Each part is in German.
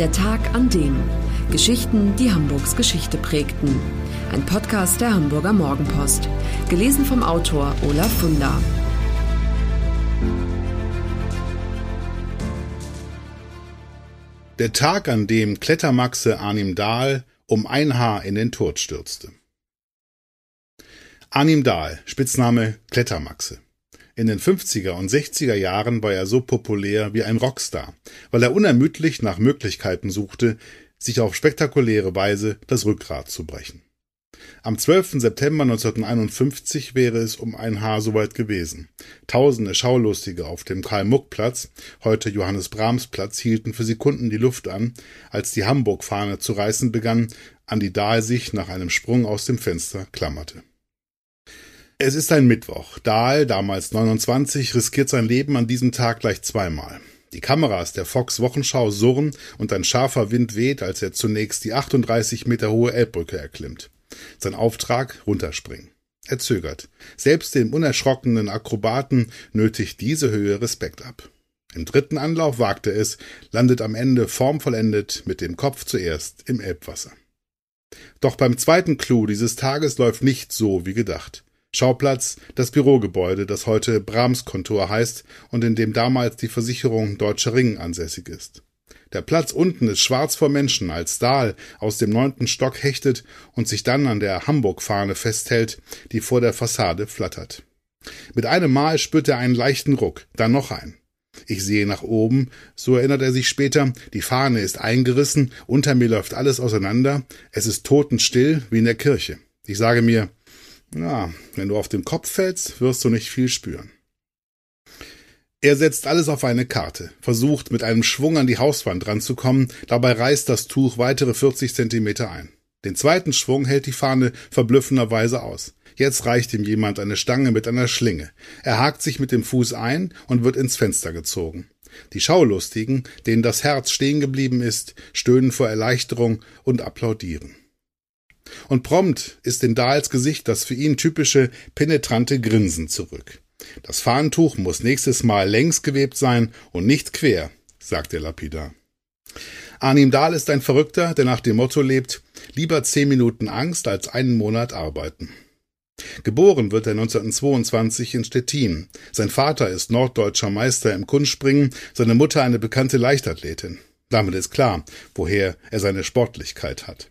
Der Tag an dem. Geschichten, die Hamburgs Geschichte prägten. Ein Podcast der Hamburger Morgenpost. Gelesen vom Autor Olaf Funder. Der Tag, an dem Klettermaxe Arnim Dahl um ein Haar in den Tod stürzte. Arnim Dahl, Spitzname Klettermaxe. In den 50er und 60er Jahren war er so populär wie ein Rockstar, weil er unermüdlich nach Möglichkeiten suchte, sich auf spektakuläre Weise das Rückgrat zu brechen. Am 12. September 1951 wäre es um ein Haar soweit gewesen. Tausende Schaulustige auf dem Karl-Muck-Platz, heute Johannes-Brahms-Platz, hielten für Sekunden die Luft an, als die Hamburg-Fahne zu reißen begann, an die Dahl sich nach einem Sprung aus dem Fenster klammerte. Es ist ein Mittwoch. Dahl, damals 29, riskiert sein Leben an diesem Tag gleich zweimal. Die Kameras der Fox Wochenschau surren und ein scharfer Wind weht, als er zunächst die 38 Meter hohe Elbbrücke erklimmt. Sein Auftrag runterspringen. Er zögert. Selbst dem unerschrockenen Akrobaten nötigt diese Höhe Respekt ab. Im dritten Anlauf wagt er es, landet am Ende formvollendet mit dem Kopf zuerst im Elbwasser. Doch beim zweiten Clou dieses Tages läuft nicht so wie gedacht. Schauplatz das Bürogebäude, das heute Brahms-Kontor heißt und in dem damals die Versicherung Deutscher Ring ansässig ist. Der Platz unten ist schwarz vor Menschen, als Dahl aus dem neunten Stock hechtet und sich dann an der Hamburg-Fahne festhält, die vor der Fassade flattert. Mit einem Mal spürt er einen leichten Ruck, dann noch ein. Ich sehe nach oben, so erinnert er sich später, die Fahne ist eingerissen, unter mir läuft alles auseinander, es ist totenstill wie in der Kirche. Ich sage mir, ja, wenn du auf den Kopf fällst, wirst du nicht viel spüren. Er setzt alles auf eine Karte, versucht mit einem Schwung an die Hauswand ranzukommen, dabei reißt das Tuch weitere 40 Zentimeter ein. Den zweiten Schwung hält die Fahne verblüffenderweise aus. Jetzt reicht ihm jemand eine Stange mit einer Schlinge. Er hakt sich mit dem Fuß ein und wird ins Fenster gezogen. Die Schaulustigen, denen das Herz stehen geblieben ist, stöhnen vor Erleichterung und applaudieren. Und prompt ist in Dahls Gesicht das für ihn typische penetrante Grinsen zurück. Das Fahnentuch muss nächstes Mal längs gewebt sein und nicht quer, sagt der lapidar. Arnim Dahl ist ein Verrückter, der nach dem Motto lebt, lieber zehn Minuten Angst als einen Monat arbeiten. Geboren wird er 1922 in Stettin. Sein Vater ist norddeutscher Meister im Kunstspringen, seine Mutter eine bekannte Leichtathletin. Damit ist klar, woher er seine Sportlichkeit hat.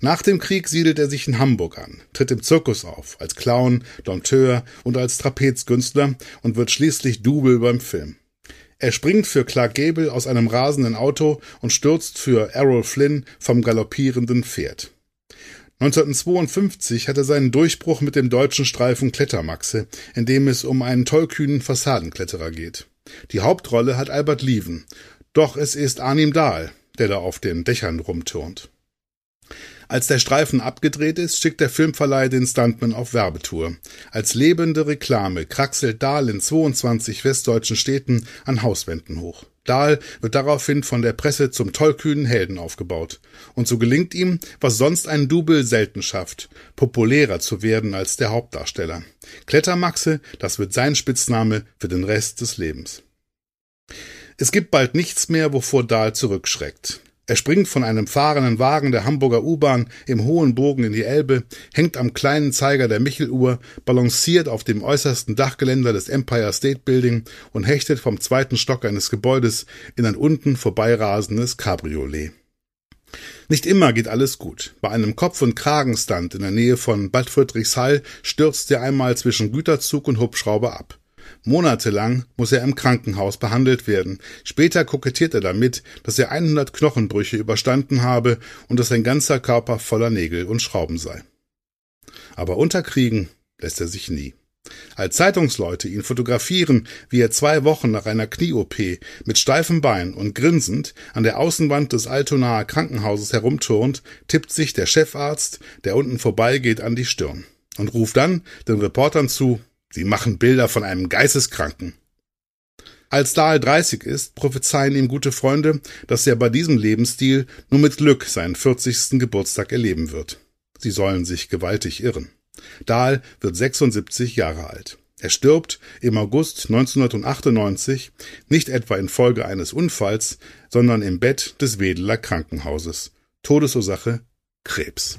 Nach dem Krieg siedelt er sich in Hamburg an, tritt im Zirkus auf, als Clown, Dompteur und als Trapezkünstler und wird schließlich Double beim Film. Er springt für Clark Gable aus einem rasenden Auto und stürzt für Errol Flynn vom galoppierenden Pferd. 1952 hat er seinen Durchbruch mit dem deutschen Streifen Klettermaxe, in dem es um einen tollkühnen Fassadenkletterer geht. Die Hauptrolle hat Albert Lieven, doch es ist Arnim Dahl, der da auf den Dächern rumturnt. Als der Streifen abgedreht ist, schickt der Filmverleih den Stuntman auf Werbetour. Als lebende Reklame kraxelt Dahl in 22 westdeutschen Städten an Hauswänden hoch. Dahl wird daraufhin von der Presse zum tollkühnen Helden aufgebaut. Und so gelingt ihm, was sonst ein Double selten schafft, populärer zu werden als der Hauptdarsteller. Klettermaxe, das wird sein Spitzname für den Rest des Lebens. Es gibt bald nichts mehr, wovor Dahl zurückschreckt. Er springt von einem fahrenden Wagen der Hamburger U-Bahn im hohen Bogen in die Elbe, hängt am kleinen Zeiger der Micheluhr, balanciert auf dem äußersten Dachgeländer des Empire State Building und hechtet vom zweiten Stock eines Gebäudes in ein unten vorbeirasendes Cabriolet. Nicht immer geht alles gut. Bei einem Kopf- und Kragenstand in der Nähe von Bad Friedrichshall stürzt er einmal zwischen Güterzug und Hubschrauber ab. Monatelang muss er im Krankenhaus behandelt werden. Später kokettiert er damit, dass er 100 Knochenbrüche überstanden habe und dass sein ganzer Körper voller Nägel und Schrauben sei. Aber unterkriegen lässt er sich nie. Als Zeitungsleute ihn fotografieren, wie er zwei Wochen nach einer Knie-OP mit steifem Bein und grinsend an der Außenwand des Altonaer Krankenhauses herumturnt, tippt sich der Chefarzt, der unten vorbeigeht, an die Stirn und ruft dann den Reportern zu, Sie machen Bilder von einem Geisteskranken. Als Dahl 30 ist, prophezeien ihm gute Freunde, dass er bei diesem Lebensstil nur mit Glück seinen 40. Geburtstag erleben wird. Sie sollen sich gewaltig irren. Dahl wird 76 Jahre alt. Er stirbt im August 1998 nicht etwa infolge eines Unfalls, sondern im Bett des Wedeler Krankenhauses. Todesursache Krebs.